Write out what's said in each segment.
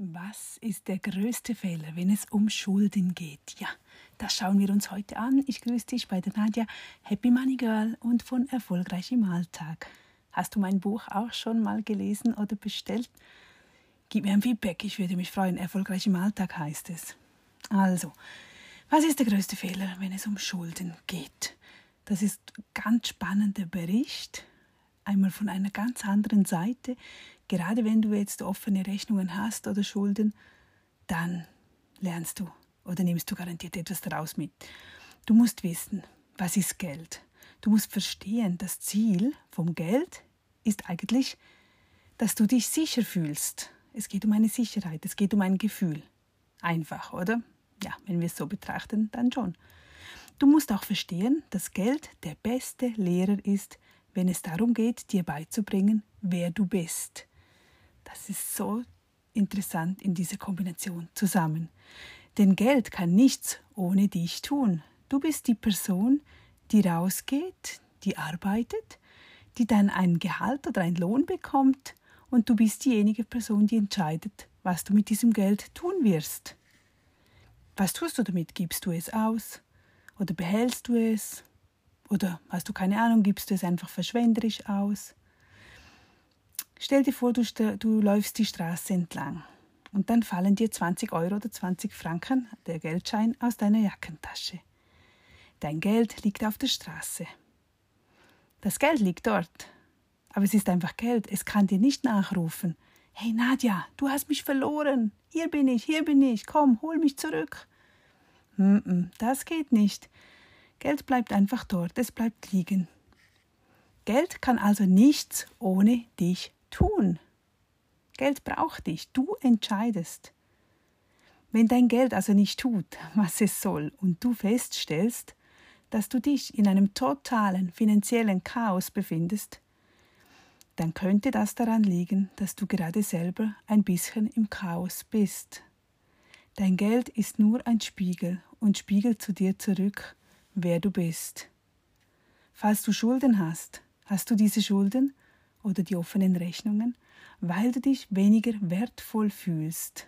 Was ist der größte Fehler, wenn es um Schulden geht? Ja, das schauen wir uns heute an. Ich grüße dich bei der Nadja, Happy Money Girl und von Erfolgreich im Alltag. Hast du mein Buch auch schon mal gelesen oder bestellt? Gib mir ein Feedback, ich würde mich freuen. Erfolgreich im Alltag heißt es. Also, was ist der größte Fehler, wenn es um Schulden geht? Das ist ein ganz spannender Bericht, einmal von einer ganz anderen Seite, gerade wenn du jetzt offene Rechnungen hast oder Schulden, dann lernst du oder nimmst du garantiert etwas daraus mit. Du musst wissen, was ist Geld. Du musst verstehen, das Ziel vom Geld ist eigentlich, dass du dich sicher fühlst. Es geht um eine Sicherheit, es geht um ein Gefühl. Einfach, oder? Ja, wenn wir es so betrachten, dann schon. Du musst auch verstehen, dass Geld der beste Lehrer ist, wenn es darum geht, dir beizubringen, wer du bist. Das ist so interessant in dieser Kombination zusammen. Denn Geld kann nichts ohne dich tun. Du bist die Person, die rausgeht, die arbeitet, die dann ein Gehalt oder einen Lohn bekommt und du bist diejenige Person, die entscheidet, was du mit diesem Geld tun wirst. Was tust du damit? Gibst du es aus? Oder behältst du es? Oder hast du keine Ahnung, gibst du es einfach verschwenderisch aus? Stell dir vor, du, du läufst die Straße entlang und dann fallen dir 20 Euro oder 20 Franken, der Geldschein, aus deiner Jackentasche. Dein Geld liegt auf der Straße. Das Geld liegt dort, aber es ist einfach Geld, es kann dir nicht nachrufen. Hey Nadja, du hast mich verloren. Hier bin ich, hier bin ich. Komm, hol mich zurück. das geht nicht. Geld bleibt einfach dort, es bleibt liegen. Geld kann also nichts ohne dich tun. Geld braucht dich, du entscheidest. Wenn dein Geld also nicht tut, was es soll, und du feststellst, dass du dich in einem totalen finanziellen Chaos befindest, dann könnte das daran liegen, dass du gerade selber ein bisschen im Chaos bist. Dein Geld ist nur ein Spiegel und spiegelt zu dir zurück, wer du bist. Falls du Schulden hast, hast du diese Schulden, oder die offenen Rechnungen, weil du dich weniger wertvoll fühlst.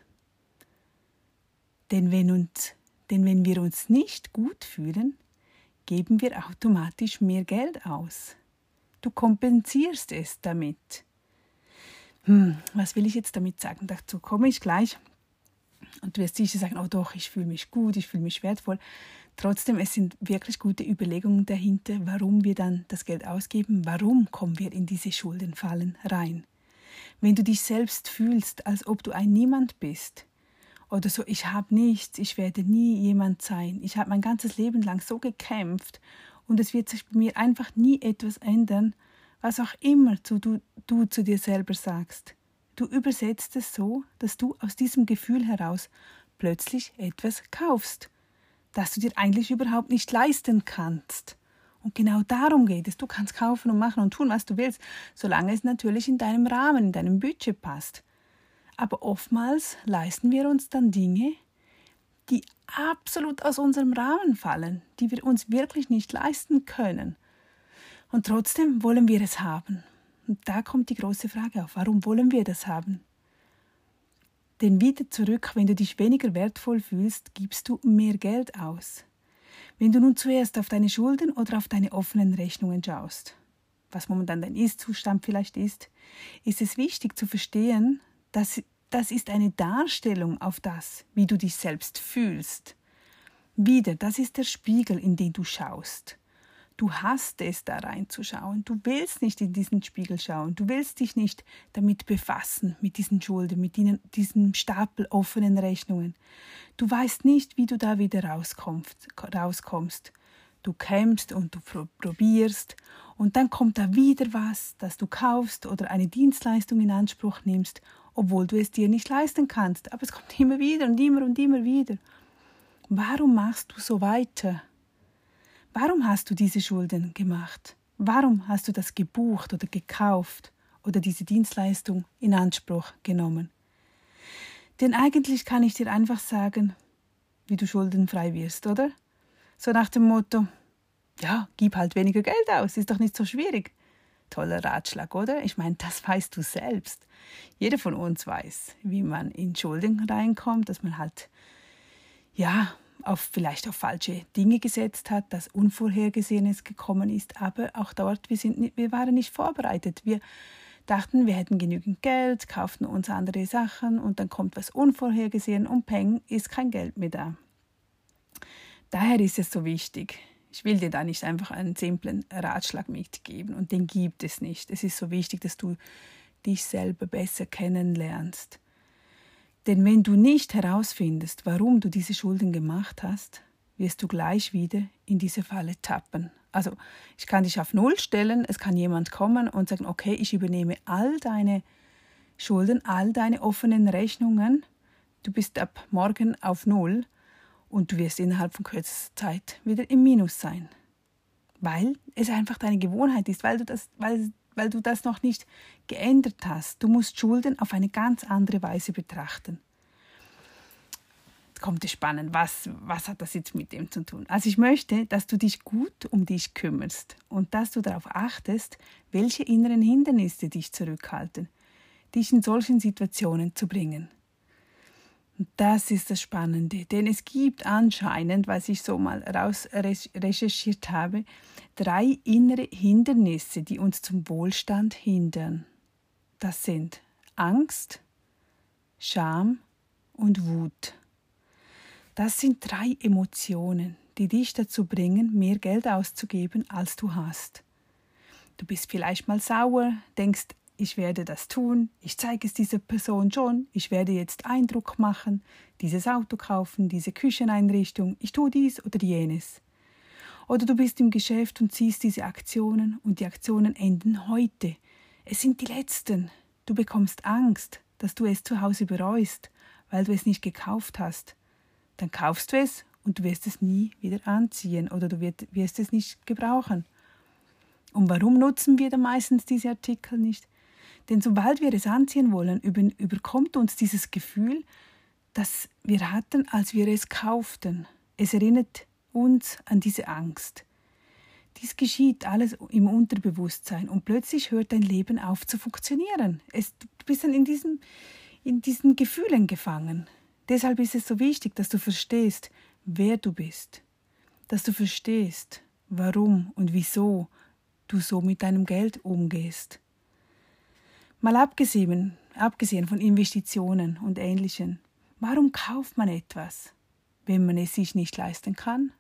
Denn wenn, uns, denn wenn wir uns nicht gut fühlen, geben wir automatisch mehr Geld aus. Du kompensierst es damit. Hm, was will ich jetzt damit sagen? Dazu komme ich gleich. Und du wirst sicher sagen, oh doch, ich fühle mich gut, ich fühle mich wertvoll. Trotzdem, es sind wirklich gute Überlegungen dahinter, warum wir dann das Geld ausgeben, warum kommen wir in diese Schuldenfallen rein. Wenn du dich selbst fühlst, als ob du ein Niemand bist, oder so, ich habe nichts, ich werde nie jemand sein, ich habe mein ganzes Leben lang so gekämpft und es wird sich bei mir einfach nie etwas ändern, was auch immer du, du zu dir selber sagst. Du übersetzt es so, dass du aus diesem Gefühl heraus plötzlich etwas kaufst das du dir eigentlich überhaupt nicht leisten kannst. Und genau darum geht es. Du kannst kaufen und machen und tun, was du willst, solange es natürlich in deinem Rahmen, in deinem Budget passt. Aber oftmals leisten wir uns dann Dinge, die absolut aus unserem Rahmen fallen, die wir uns wirklich nicht leisten können. Und trotzdem wollen wir es haben. Und da kommt die große Frage auf, warum wollen wir das haben? Denn wieder zurück, wenn du dich weniger wertvoll fühlst, gibst du mehr Geld aus. Wenn du nun zuerst auf deine Schulden oder auf deine offenen Rechnungen schaust, was momentan dein Ist-Zustand vielleicht ist, ist es wichtig zu verstehen, dass das ist eine Darstellung auf das, wie du dich selbst fühlst. Wieder, das ist der Spiegel, in den du schaust. Du hast es, da reinzuschauen. Du willst nicht in diesen Spiegel schauen. Du willst dich nicht damit befassen, mit diesen Schulden, mit diesem Stapel offenen Rechnungen. Du weißt nicht, wie du da wieder rauskommst. Du kämpfst und du probierst und dann kommt da wieder was, das du kaufst oder eine Dienstleistung in Anspruch nimmst, obwohl du es dir nicht leisten kannst. Aber es kommt immer wieder und immer und immer wieder. Warum machst du so weiter? Warum hast du diese Schulden gemacht? Warum hast du das gebucht oder gekauft oder diese Dienstleistung in Anspruch genommen? Denn eigentlich kann ich dir einfach sagen, wie du schuldenfrei wirst, oder? So nach dem Motto, ja, gib halt weniger Geld aus, ist doch nicht so schwierig. toller Ratschlag, oder? Ich meine, das weißt du selbst. Jeder von uns weiß, wie man in Schulden reinkommt, dass man halt, ja, auf, vielleicht auf falsche Dinge gesetzt hat, dass Unvorhergesehenes gekommen ist. Aber auch dort, wir, sind, wir waren nicht vorbereitet. Wir dachten, wir hätten genügend Geld, kauften uns andere Sachen und dann kommt was Unvorhergesehen und peng, ist kein Geld mehr da. Daher ist es so wichtig. Ich will dir da nicht einfach einen simplen Ratschlag mitgeben und den gibt es nicht. Es ist so wichtig, dass du dich selber besser kennenlernst. Denn wenn du nicht herausfindest, warum du diese Schulden gemacht hast, wirst du gleich wieder in diese Falle tappen. Also ich kann dich auf Null stellen, es kann jemand kommen und sagen, okay, ich übernehme all deine Schulden, all deine offenen Rechnungen, du bist ab morgen auf Null und du wirst innerhalb von kürzester Zeit wieder im Minus sein. Weil es einfach deine Gewohnheit ist, weil du das, weil, weil du das noch nicht geändert hast. Du musst Schulden auf eine ganz andere Weise betrachten. Jetzt kommt es spannend, was, was hat das jetzt mit dem zu tun? Also ich möchte, dass du dich gut um dich kümmerst und dass du darauf achtest, welche inneren Hindernisse dich zurückhalten, dich in solchen Situationen zu bringen. Das ist das Spannende, denn es gibt anscheinend, was ich so mal raus recherchiert habe, drei innere Hindernisse, die uns zum Wohlstand hindern. Das sind Angst, Scham und Wut. Das sind drei Emotionen, die dich dazu bringen, mehr Geld auszugeben, als du hast. Du bist vielleicht mal sauer, denkst, ich werde das tun, ich zeige es dieser Person schon, ich werde jetzt Eindruck machen, dieses Auto kaufen, diese Kücheneinrichtung, ich tue dies oder jenes. Oder du bist im Geschäft und siehst diese Aktionen und die Aktionen enden heute. Es sind die letzten. Du bekommst Angst, dass du es zu Hause bereust, weil du es nicht gekauft hast. Dann kaufst du es und du wirst es nie wieder anziehen oder du wirst es nicht gebrauchen. Und warum nutzen wir dann meistens diese Artikel nicht? Denn sobald wir es anziehen wollen, überkommt uns dieses Gefühl, das wir hatten, als wir es kauften. Es erinnert uns an diese Angst. Dies geschieht alles im Unterbewusstsein und plötzlich hört dein Leben auf zu funktionieren. Es, du bist dann in diesen, in diesen Gefühlen gefangen. Deshalb ist es so wichtig, dass du verstehst, wer du bist, dass du verstehst, warum und wieso du so mit deinem Geld umgehst. Mal abgesehen, abgesehen von Investitionen und Ähnlichem, warum kauft man etwas, wenn man es sich nicht leisten kann?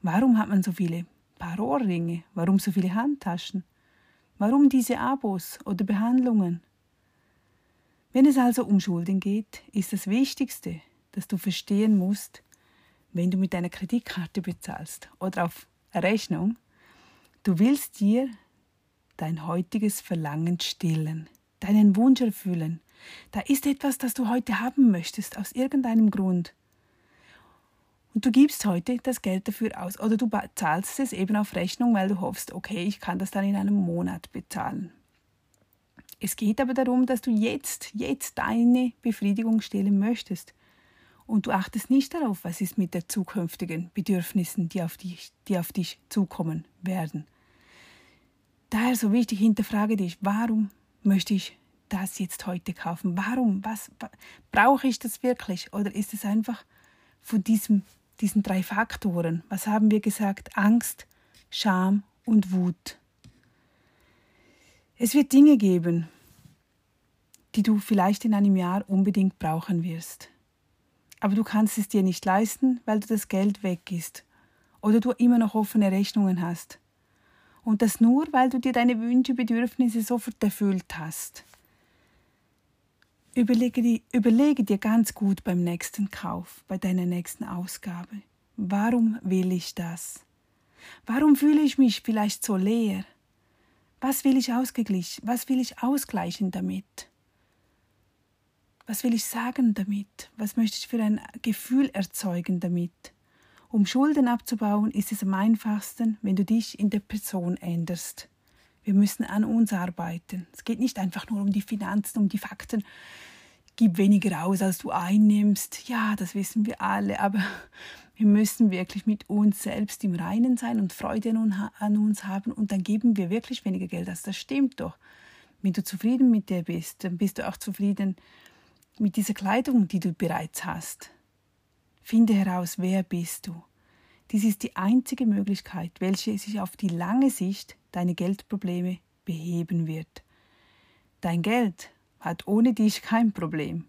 Warum hat man so viele Paar Ohrringe? Warum so viele Handtaschen? Warum diese Abos oder Behandlungen? Wenn es also um Schulden geht, ist das Wichtigste, dass du verstehen musst, wenn du mit deiner Kreditkarte bezahlst oder auf Rechnung, du willst dir dein heutiges Verlangen stillen, deinen Wunsch erfüllen. Da ist etwas, das du heute haben möchtest, aus irgendeinem Grund. Und du gibst heute das Geld dafür aus oder du zahlst es eben auf Rechnung, weil du hoffst, okay, ich kann das dann in einem Monat bezahlen. Es geht aber darum, dass du jetzt, jetzt deine Befriedigung stillen möchtest. Und du achtest nicht darauf, was ist mit den zukünftigen Bedürfnissen, die auf dich, die auf dich zukommen werden. Daher so wichtig, hinterfrage dich, warum möchte ich das jetzt heute kaufen? Warum? Was, brauche ich das wirklich? Oder ist es einfach von diesem, diesen drei Faktoren? Was haben wir gesagt? Angst, Scham und Wut. Es wird Dinge geben, die du vielleicht in einem Jahr unbedingt brauchen wirst. Aber du kannst es dir nicht leisten, weil du das Geld weg ist oder du immer noch offene Rechnungen hast. Und das nur, weil du dir deine Wünsche, Bedürfnisse sofort erfüllt hast. Überlege, die, überlege dir ganz gut beim nächsten Kauf, bei deiner nächsten Ausgabe. Warum will ich das? Warum fühle ich mich vielleicht so leer? Was will ich ausgeglichen? Was will ich ausgleichen damit? Was will ich sagen damit? Was möchte ich für ein Gefühl erzeugen damit? Um Schulden abzubauen, ist es am einfachsten, wenn du dich in der Person änderst. Wir müssen an uns arbeiten. Es geht nicht einfach nur um die Finanzen, um die Fakten. Gib weniger aus, als du einnimmst. Ja, das wissen wir alle. Aber Wir müssen wirklich mit uns selbst im Reinen sein und Freude an uns haben und dann geben wir wirklich weniger Geld aus. Das stimmt doch. Wenn du zufrieden mit dir bist, dann bist du auch zufrieden mit dieser Kleidung, die du bereits hast. Finde heraus, wer bist du. Dies ist die einzige Möglichkeit, welche sich auf die lange Sicht deine Geldprobleme beheben wird. Dein Geld hat ohne dich kein Problem.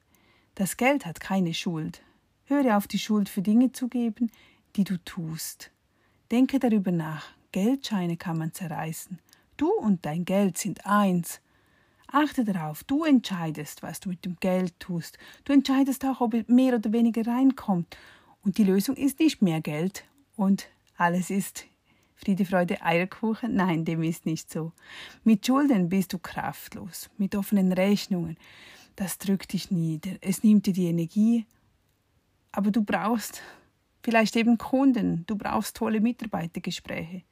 Das Geld hat keine Schuld. Höre auf, die Schuld für Dinge zu geben, die du tust. Denke darüber nach. Geldscheine kann man zerreißen. Du und dein Geld sind eins. Achte darauf, du entscheidest, was du mit dem Geld tust. Du entscheidest auch, ob mehr oder weniger reinkommt. Und die Lösung ist nicht mehr Geld und alles ist Friede, Freude, Eierkuchen? Nein, dem ist nicht so. Mit Schulden bist du kraftlos, mit offenen Rechnungen. Das drückt dich nieder, es nimmt dir die Energie. Aber du brauchst vielleicht eben Kunden, du brauchst tolle Mitarbeitergespräche,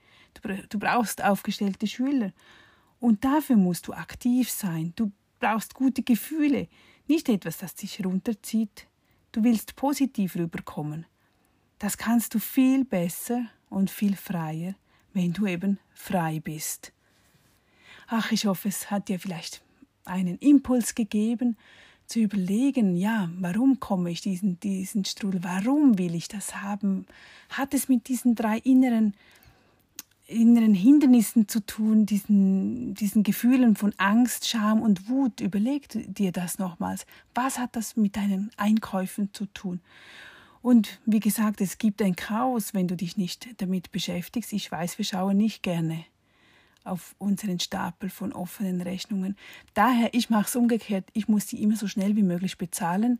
du brauchst aufgestellte Schüler. Und dafür musst du aktiv sein. Du brauchst gute Gefühle, nicht etwas, das dich runterzieht. Du willst positiv rüberkommen. Das kannst du viel besser und viel freier, wenn du eben frei bist. Ach, ich hoffe, es hat dir vielleicht einen Impuls gegeben, zu überlegen, ja, warum komme ich diesen, diesen Strudel, warum will ich das haben? Hat es mit diesen drei inneren, inneren Hindernissen zu tun, diesen, diesen Gefühlen von Angst, Scham und Wut? Überleg dir das nochmals. Was hat das mit deinen Einkäufen zu tun? Und wie gesagt, es gibt ein Chaos, wenn du dich nicht damit beschäftigst. Ich weiß, wir schauen nicht gerne auf unseren Stapel von offenen Rechnungen. Daher, ich mache es umgekehrt. Ich muss die immer so schnell wie möglich bezahlen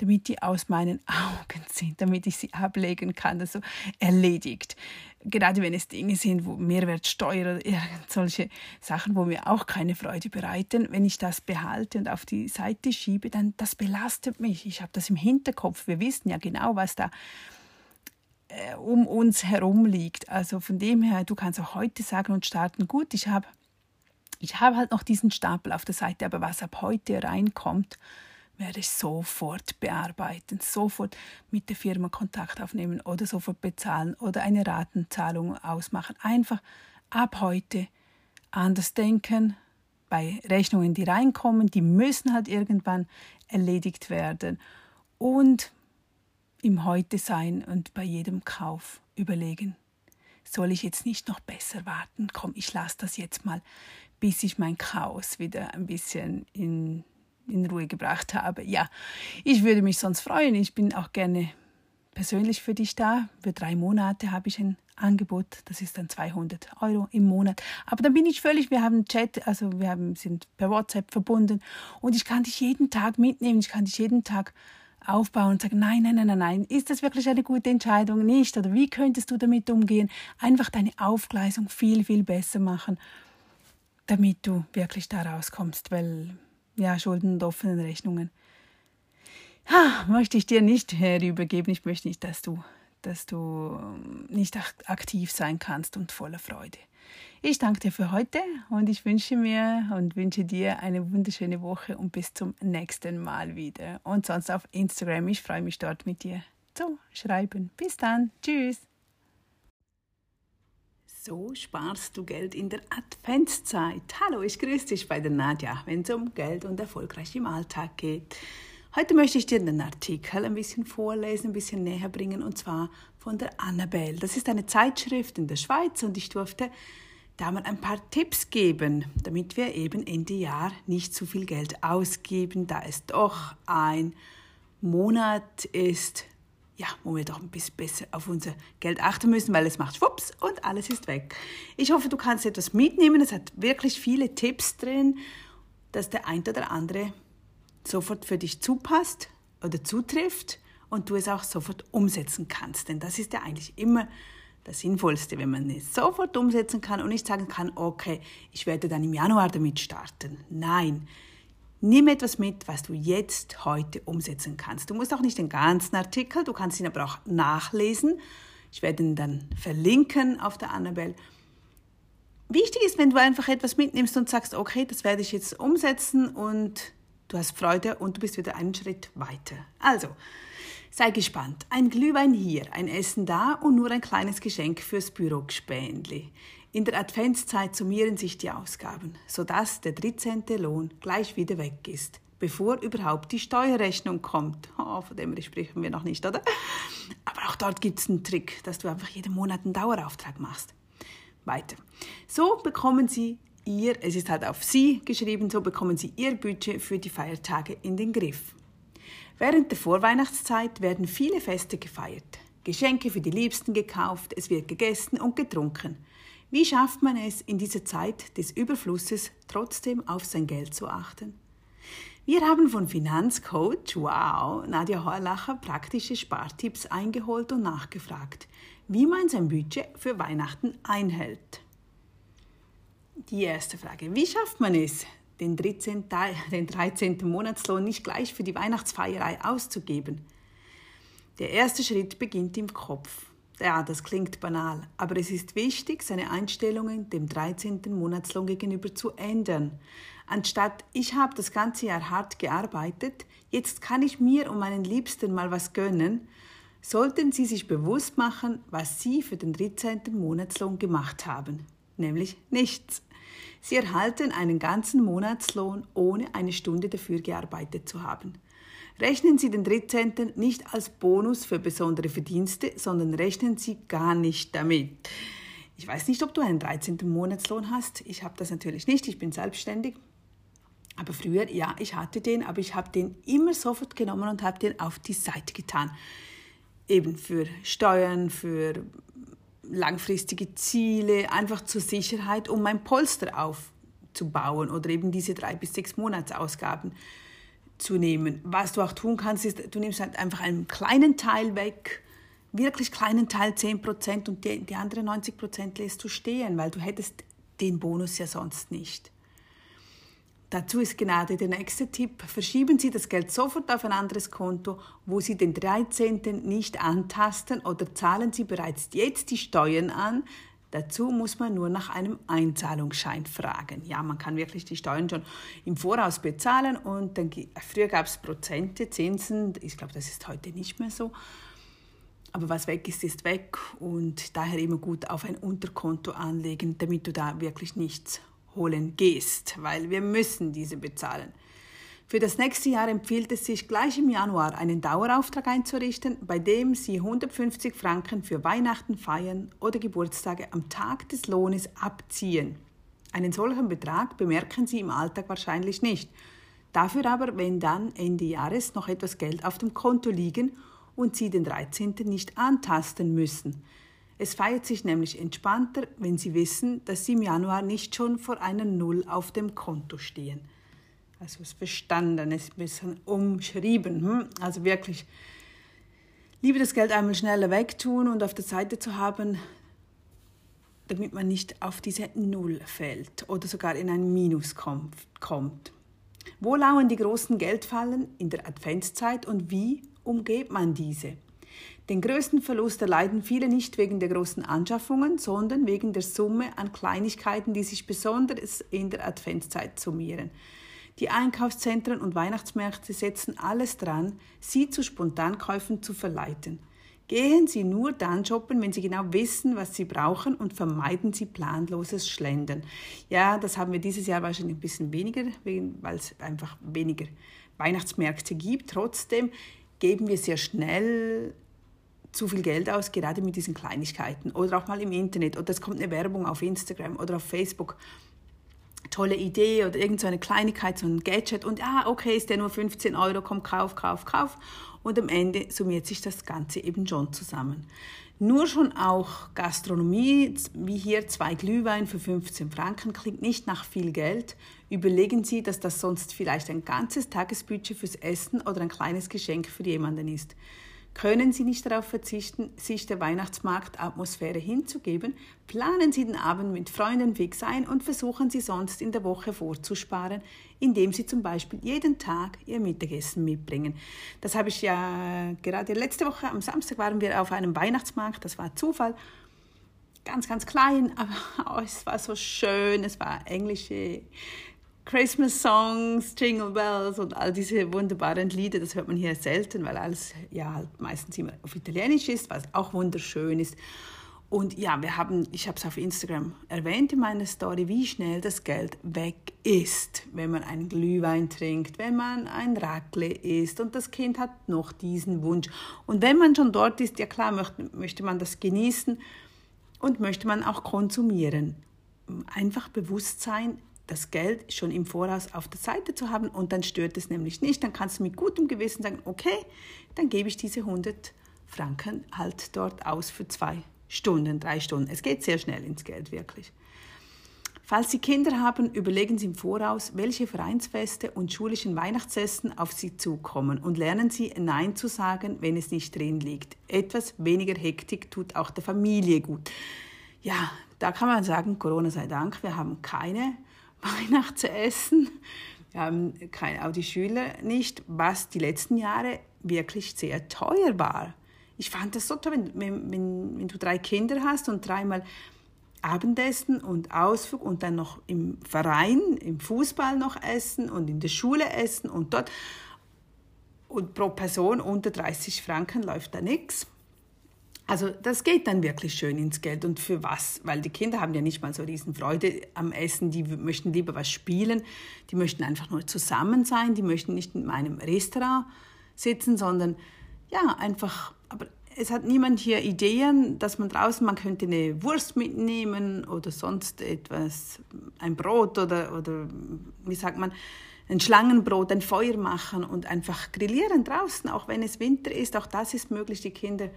damit die aus meinen Augen sind, damit ich sie ablegen kann, also erledigt. Gerade wenn es Dinge sind, wo Mehrwertsteuer oder solche Sachen, wo mir auch keine Freude bereiten, wenn ich das behalte und auf die Seite schiebe, dann das belastet mich. Ich habe das im Hinterkopf. Wir wissen ja genau, was da äh, um uns herum liegt. Also von dem her, du kannst auch heute sagen und starten, gut, ich habe ich habe halt noch diesen Stapel auf der Seite, aber was ab heute reinkommt, werde ich sofort bearbeiten, sofort mit der Firma Kontakt aufnehmen oder sofort bezahlen oder eine Ratenzahlung ausmachen. Einfach ab heute anders denken. Bei Rechnungen, die reinkommen, die müssen halt irgendwann erledigt werden. Und im Heute sein und bei jedem Kauf überlegen, soll ich jetzt nicht noch besser warten? Komm, ich lasse das jetzt mal, bis ich mein Chaos wieder ein bisschen in in Ruhe gebracht habe. Ja, ich würde mich sonst freuen. Ich bin auch gerne persönlich für dich da. Für drei Monate habe ich ein Angebot. Das ist dann 200 Euro im Monat. Aber dann bin ich völlig, wir haben Chat, also wir haben, sind per WhatsApp verbunden und ich kann dich jeden Tag mitnehmen. Ich kann dich jeden Tag aufbauen und sagen, nein, nein, nein, nein, nein, ist das wirklich eine gute Entscheidung? Nicht? Oder wie könntest du damit umgehen? Einfach deine Aufgleisung viel, viel besser machen, damit du wirklich da rauskommst, weil ja, Schulden und offenen Rechnungen. Ha, möchte ich dir nicht herübergeben. Ich möchte nicht, dass du, dass du ähm, nicht aktiv sein kannst und voller Freude. Ich danke dir für heute und ich wünsche mir und wünsche dir eine wunderschöne Woche und bis zum nächsten Mal wieder. Und sonst auf Instagram. Ich freue mich dort mit dir zu schreiben. Bis dann. Tschüss. So sparst du Geld in der Adventszeit. Hallo, ich grüße dich bei der Nadja, wenn es um Geld und erfolgreich im Alltag geht. Heute möchte ich dir den Artikel ein bisschen vorlesen, ein bisschen näher bringen, und zwar von der Annabelle. Das ist eine Zeitschrift in der Schweiz und ich durfte da mal ein paar Tipps geben, damit wir eben Ende Jahr nicht zu viel Geld ausgeben, da es doch ein Monat ist, ja, wo wir doch ein bisschen besser auf unser Geld achten müssen, weil es macht schwupps und alles ist weg. Ich hoffe, du kannst etwas mitnehmen. Es hat wirklich viele Tipps drin, dass der ein oder andere sofort für dich zupasst oder zutrifft und du es auch sofort umsetzen kannst. Denn das ist ja eigentlich immer das Sinnvollste, wenn man es sofort umsetzen kann und nicht sagen kann, okay, ich werde dann im Januar damit starten. Nein, Nimm etwas mit, was du jetzt heute umsetzen kannst. Du musst auch nicht den ganzen Artikel, du kannst ihn aber auch nachlesen. Ich werde ihn dann verlinken auf der Annabelle. Wichtig ist, wenn du einfach etwas mitnimmst und sagst, okay, das werde ich jetzt umsetzen und du hast Freude und du bist wieder einen Schritt weiter. Also, Sei gespannt. Ein Glühwein hier, ein Essen da und nur ein kleines Geschenk fürs Bürogspendli. In der Adventszeit summieren sich die Ausgaben, sodass der 13. Lohn gleich wieder weg ist, bevor überhaupt die Steuerrechnung kommt. Oh, von dem sprechen wir noch nicht, oder? Aber auch dort gibt es einen Trick, dass du einfach jeden Monat einen Dauerauftrag machst. Weiter. So bekommen Sie ihr, es ist halt auf Sie geschrieben, so bekommen Sie Ihr Budget für die Feiertage in den Griff. Während der Vorweihnachtszeit werden viele Feste gefeiert, Geschenke für die Liebsten gekauft, es wird gegessen und getrunken. Wie schafft man es in dieser Zeit des Überflusses trotzdem auf sein Geld zu achten? Wir haben von Finanzcoach, wow, Nadja Horlacher praktische Spartipps eingeholt und nachgefragt, wie man sein Budget für Weihnachten einhält. Die erste Frage, wie schafft man es, den 13. den 13. Monatslohn nicht gleich für die Weihnachtsfeierei auszugeben. Der erste Schritt beginnt im Kopf. Ja, das klingt banal, aber es ist wichtig, seine Einstellungen dem 13. Monatslohn gegenüber zu ändern. Anstatt ich habe das ganze Jahr hart gearbeitet, jetzt kann ich mir und meinen Liebsten mal was gönnen, sollten Sie sich bewusst machen, was Sie für den 13. Monatslohn gemacht haben, nämlich nichts. Sie erhalten einen ganzen Monatslohn, ohne eine Stunde dafür gearbeitet zu haben. Rechnen Sie den 13. nicht als Bonus für besondere Verdienste, sondern rechnen Sie gar nicht damit. Ich weiß nicht, ob du einen 13. Monatslohn hast. Ich habe das natürlich nicht. Ich bin selbstständig. Aber früher, ja, ich hatte den, aber ich habe den immer sofort genommen und habe den auf die Seite getan. Eben für Steuern, für langfristige Ziele, einfach zur Sicherheit, um mein Polster aufzubauen oder eben diese drei bis sechs Monatsausgaben zu nehmen. Was du auch tun kannst, ist, du nimmst halt einfach einen kleinen Teil weg, wirklich kleinen Teil, 10 Prozent und die, die anderen 90 Prozent lässt du stehen, weil du hättest den Bonus ja sonst nicht. Dazu ist gerade der nächste Tipp. Verschieben Sie das Geld sofort auf ein anderes Konto, wo Sie den 13. nicht antasten oder zahlen Sie bereits jetzt die Steuern an. Dazu muss man nur nach einem Einzahlungsschein fragen. Ja, man kann wirklich die Steuern schon im Voraus bezahlen und dann, früher gab es Prozente, Zinsen. Ich glaube, das ist heute nicht mehr so. Aber was weg ist, ist weg und daher immer gut auf ein Unterkonto anlegen, damit du da wirklich nichts holen gehst, weil wir müssen diese bezahlen. Für das nächste Jahr empfiehlt es sich, gleich im Januar einen Dauerauftrag einzurichten, bei dem Sie 150 Franken für Weihnachten, Feiern oder Geburtstage am Tag des Lohnes abziehen. Einen solchen Betrag bemerken Sie im Alltag wahrscheinlich nicht. Dafür aber, wenn dann Ende Jahres noch etwas Geld auf dem Konto liegen und Sie den 13. nicht antasten müssen. Es feiert sich nämlich entspannter, wenn Sie wissen, dass Sie im Januar nicht schon vor einer Null auf dem Konto stehen. Also es verstanden, es ist ein bisschen umschrieben. Hm? Also wirklich, lieber das Geld einmal schneller wegtun und auf der Seite zu haben, damit man nicht auf diese Null fällt oder sogar in ein Minus kommt. Wo lauern die großen Geldfallen in der Adventszeit und wie umgeht man diese? Den größten Verlust erleiden viele nicht wegen der großen Anschaffungen, sondern wegen der Summe an Kleinigkeiten, die sich besonders in der Adventszeit summieren. Die Einkaufszentren und Weihnachtsmärkte setzen alles dran, Sie zu Spontankäufen zu verleiten. Gehen Sie nur dann shoppen, wenn Sie genau wissen, was Sie brauchen und vermeiden Sie planloses Schlendern. Ja, das haben wir dieses Jahr wahrscheinlich ein bisschen weniger, weil es einfach weniger Weihnachtsmärkte gibt. Trotzdem geben wir sehr schnell zu viel Geld aus, gerade mit diesen Kleinigkeiten. Oder auch mal im Internet oder es kommt eine Werbung auf Instagram oder auf Facebook. Tolle Idee oder irgend so Kleinigkeit, so ein Gadget und ah, okay, ist der nur 15 Euro, komm, kauf, kauf, kauf. Und am Ende summiert sich das Ganze eben schon zusammen. Nur schon auch Gastronomie, wie hier zwei Glühwein für 15 Franken, klingt nicht nach viel Geld. Überlegen Sie, dass das sonst vielleicht ein ganzes Tagesbudget fürs Essen oder ein kleines Geschenk für jemanden ist. Können Sie nicht darauf verzichten, sich der Weihnachtsmarktatmosphäre hinzugeben, planen Sie den Abend mit Freunden fix ein und versuchen Sie sonst in der Woche vorzusparen, indem Sie zum Beispiel jeden Tag Ihr Mittagessen mitbringen. Das habe ich ja gerade letzte Woche, am Samstag waren wir auf einem Weihnachtsmarkt, das war Zufall, ganz, ganz klein, aber es war so schön, es war englische Christmas Songs, Jingle Bells und all diese wunderbaren Lieder, das hört man hier selten, weil alles ja halt meistens immer auf Italienisch ist, was auch wunderschön ist. Und ja, wir haben, ich habe es auf Instagram erwähnt in meiner Story, wie schnell das Geld weg ist, wenn man einen Glühwein trinkt, wenn man ein Raclette isst und das Kind hat noch diesen Wunsch. Und wenn man schon dort ist, ja klar, möchte, möchte man das genießen und möchte man auch konsumieren. Einfach bewusst sein, das Geld schon im Voraus auf der Seite zu haben und dann stört es nämlich nicht. Dann kannst du mit gutem Gewissen sagen, okay, dann gebe ich diese 100 Franken halt dort aus für zwei Stunden, drei Stunden. Es geht sehr schnell ins Geld, wirklich. Falls Sie Kinder haben, überlegen Sie im Voraus, welche Vereinsfeste und schulischen Weihnachtsessen auf Sie zukommen und lernen Sie Nein zu sagen, wenn es nicht drin liegt. Etwas weniger Hektik tut auch der Familie gut. Ja, da kann man sagen, Corona sei Dank, wir haben keine Weihnachtsessen, haben keine, auch die Schüler nicht, was die letzten Jahre wirklich sehr teuer war ich fand das so toll, wenn, wenn, wenn, wenn du drei Kinder hast und dreimal Abendessen und Ausflug und dann noch im Verein, im Fußball noch essen und in der Schule essen und dort. Und pro Person unter 30 Franken läuft da nichts. Also das geht dann wirklich schön ins Geld. Und für was? Weil die Kinder haben ja nicht mal so riesen Freude am Essen. Die möchten lieber was spielen. Die möchten einfach nur zusammen sein. Die möchten nicht in meinem Restaurant sitzen, sondern ja, einfach, aber es hat niemand hier Ideen, dass man draußen, man könnte eine Wurst mitnehmen oder sonst etwas, ein Brot oder, oder wie sagt man, ein Schlangenbrot, ein Feuer machen und einfach grillieren draußen, auch wenn es Winter ist. Auch das ist möglich. Die Kinder,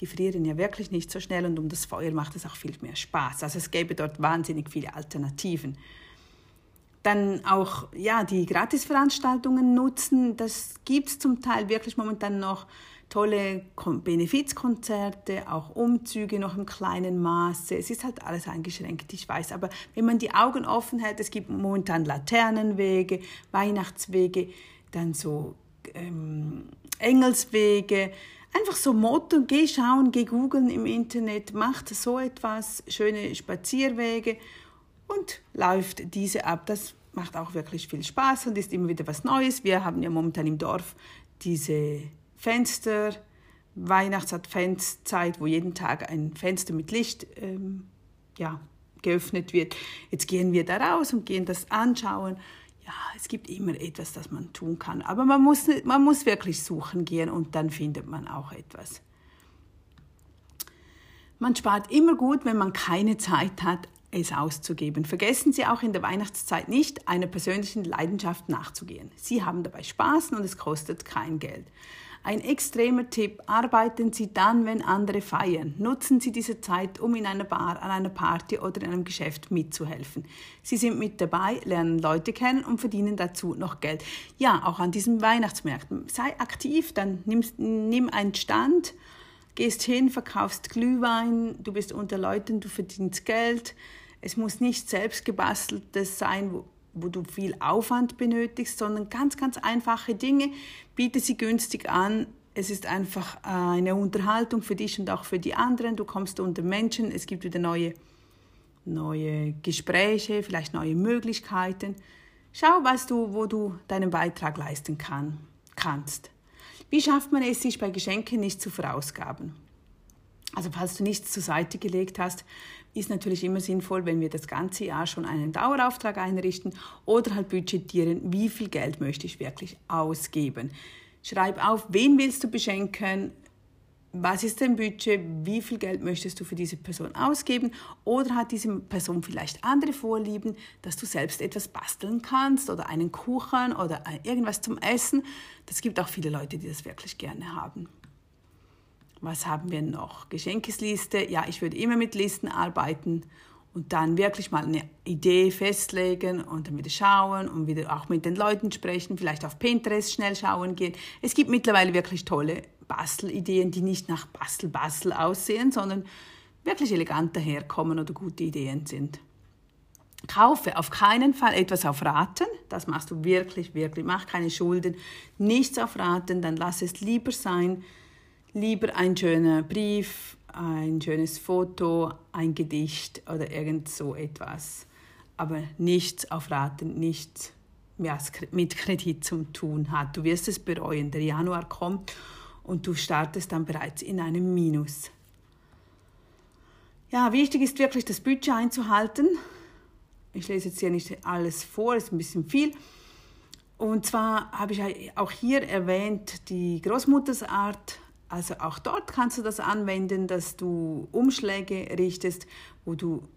die frieren ja wirklich nicht so schnell und um das Feuer macht es auch viel mehr Spaß. Also es gäbe dort wahnsinnig viele Alternativen. Dann auch ja, die Gratisveranstaltungen nutzen. Das gibt es zum Teil wirklich momentan noch tolle Benefizkonzerte, auch Umzüge noch im kleinen Maße. Es ist halt alles eingeschränkt, ich weiß. Aber wenn man die Augen offen hält, es gibt momentan Laternenwege, Weihnachtswege, dann so ähm, Engelswege. Einfach so Motto, geh schauen, geh googeln im Internet, macht so etwas, schöne Spazierwege und läuft diese ab. Das macht auch wirklich viel Spaß und ist immer wieder was Neues. Wir haben ja momentan im Dorf diese Fenster, Weihnachtsadventszeit, wo jeden Tag ein Fenster mit Licht ähm, ja, geöffnet wird. Jetzt gehen wir da raus und gehen das anschauen. Ja, es gibt immer etwas, das man tun kann. Aber man muss, man muss wirklich suchen gehen und dann findet man auch etwas. Man spart immer gut, wenn man keine Zeit hat, es auszugeben. Vergessen Sie auch in der Weihnachtszeit nicht, einer persönlichen Leidenschaft nachzugehen. Sie haben dabei Spaß und es kostet kein Geld. Ein extremer Tipp, arbeiten Sie dann, wenn andere feiern. Nutzen Sie diese Zeit, um in einer Bar, an einer Party oder in einem Geschäft mitzuhelfen. Sie sind mit dabei, lernen Leute kennen und verdienen dazu noch Geld. Ja, auch an diesen Weihnachtsmärkten. Sei aktiv, dann nimm, nimm einen Stand, gehst hin, verkaufst Glühwein, du bist unter Leuten, du verdienst Geld. Es muss nicht selbstgebasteltes sein, wo wo du viel Aufwand benötigst, sondern ganz, ganz einfache Dinge. Biete sie günstig an. Es ist einfach äh, eine Unterhaltung für dich und auch für die anderen. Du kommst unter Menschen. Es gibt wieder neue, neue Gespräche, vielleicht neue Möglichkeiten. Schau, was du, wo du deinen Beitrag leisten kann, kannst. Wie schafft man es, sich bei Geschenken nicht zu verausgaben? Also falls du nichts zur Seite gelegt hast, ist natürlich immer sinnvoll, wenn wir das ganze Jahr schon einen Dauerauftrag einrichten oder halt budgetieren, wie viel Geld möchte ich wirklich ausgeben. Schreib auf, wen willst du beschenken, was ist dein Budget, wie viel Geld möchtest du für diese Person ausgeben oder hat diese Person vielleicht andere Vorlieben, dass du selbst etwas basteln kannst oder einen Kuchen oder irgendwas zum Essen. Das gibt auch viele Leute, die das wirklich gerne haben. Was haben wir noch? Geschenkesliste. Ja, ich würde immer mit Listen arbeiten und dann wirklich mal eine Idee festlegen und dann wieder schauen und wieder auch mit den Leuten sprechen, vielleicht auf Pinterest schnell schauen gehen. Es gibt mittlerweile wirklich tolle Bastelideen, die nicht nach Bastel-Bastel aussehen, sondern wirklich elegant daherkommen oder gute Ideen sind. Kaufe auf keinen Fall etwas auf Raten, das machst du wirklich, wirklich, mach keine Schulden, nichts auf Raten, dann lass es lieber sein, lieber ein schöner Brief, ein schönes Foto, ein Gedicht oder irgend so etwas. Aber nichts auf Raten, nichts mit Kredit zu tun hat. Du wirst es bereuen. Der Januar kommt und du startest dann bereits in einem Minus. Ja, wichtig ist wirklich das Budget einzuhalten. Ich lese jetzt hier nicht alles vor, ist ein bisschen viel. Und zwar habe ich auch hier erwähnt die Großmuttersart. Also auch dort kannst du das anwenden, dass du Umschläge richtest, wo du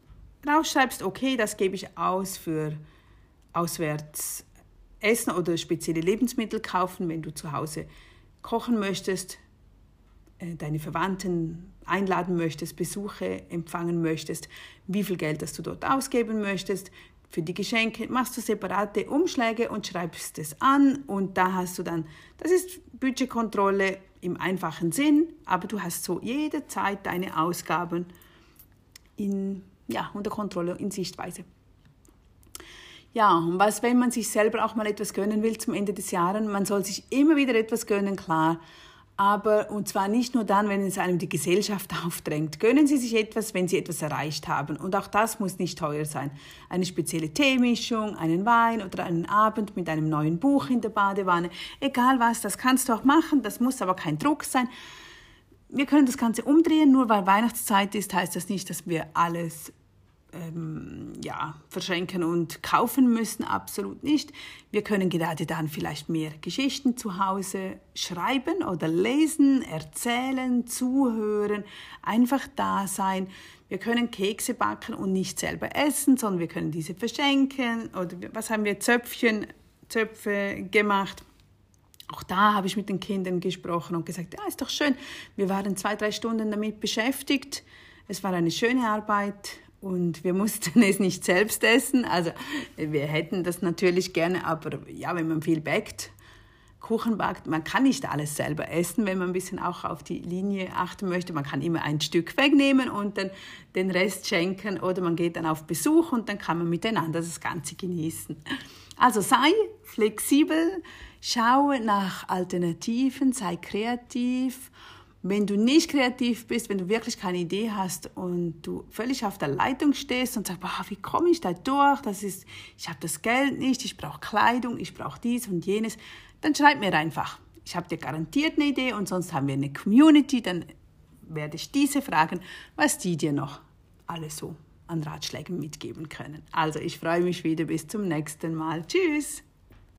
rausschreibst, okay, das gebe ich aus für auswärts essen oder spezielle Lebensmittel kaufen, wenn du zu Hause kochen möchtest, äh, deine Verwandten einladen möchtest, Besuche empfangen möchtest, wie viel Geld das du dort ausgeben möchtest. Für die Geschenke machst du separate Umschläge und schreibst es an und da hast du dann, das ist Budgetkontrolle im einfachen Sinn, aber du hast so jederzeit deine Ausgaben in, ja, unter Kontrolle, in Sichtweise. Ja, und was, wenn man sich selber auch mal etwas gönnen will zum Ende des Jahres? Man soll sich immer wieder etwas gönnen, klar. Aber, und zwar nicht nur dann, wenn es einem die Gesellschaft aufdrängt. Gönnen Sie sich etwas, wenn Sie etwas erreicht haben. Und auch das muss nicht teuer sein. Eine spezielle Teemischung, einen Wein oder einen Abend mit einem neuen Buch in der Badewanne. Egal was, das kannst du auch machen. Das muss aber kein Druck sein. Wir können das Ganze umdrehen. Nur weil Weihnachtszeit ist, heißt das nicht, dass wir alles ähm, ja, verschenken und kaufen müssen, absolut nicht. Wir können gerade dann vielleicht mehr Geschichten zu Hause schreiben oder lesen, erzählen, zuhören, einfach da sein. Wir können Kekse backen und nicht selber essen, sondern wir können diese verschenken. Oder was haben wir, Zöpfchen, Zöpfe gemacht. Auch da habe ich mit den Kindern gesprochen und gesagt, ja, ist doch schön. Wir waren zwei, drei Stunden damit beschäftigt. Es war eine schöne Arbeit und wir mussten es nicht selbst essen. Also wir hätten das natürlich gerne, aber ja, wenn man viel backt, Kuchen backt, man kann nicht alles selber essen, wenn man ein bisschen auch auf die Linie achten möchte. Man kann immer ein Stück wegnehmen und dann den Rest schenken oder man geht dann auf Besuch und dann kann man miteinander das Ganze genießen. Also sei flexibel, schau nach Alternativen, sei kreativ wenn du nicht kreativ bist, wenn du wirklich keine Idee hast und du völlig auf der Leitung stehst und sagst, boah, wie komme ich da durch? Das ist, ich habe das Geld nicht, ich brauche Kleidung, ich brauche dies und jenes, dann schreib mir einfach. Ich habe dir garantiert eine Idee und sonst haben wir eine Community, dann werde ich diese fragen, was die dir noch alles so an Ratschlägen mitgeben können. Also ich freue mich wieder bis zum nächsten Mal. Tschüss!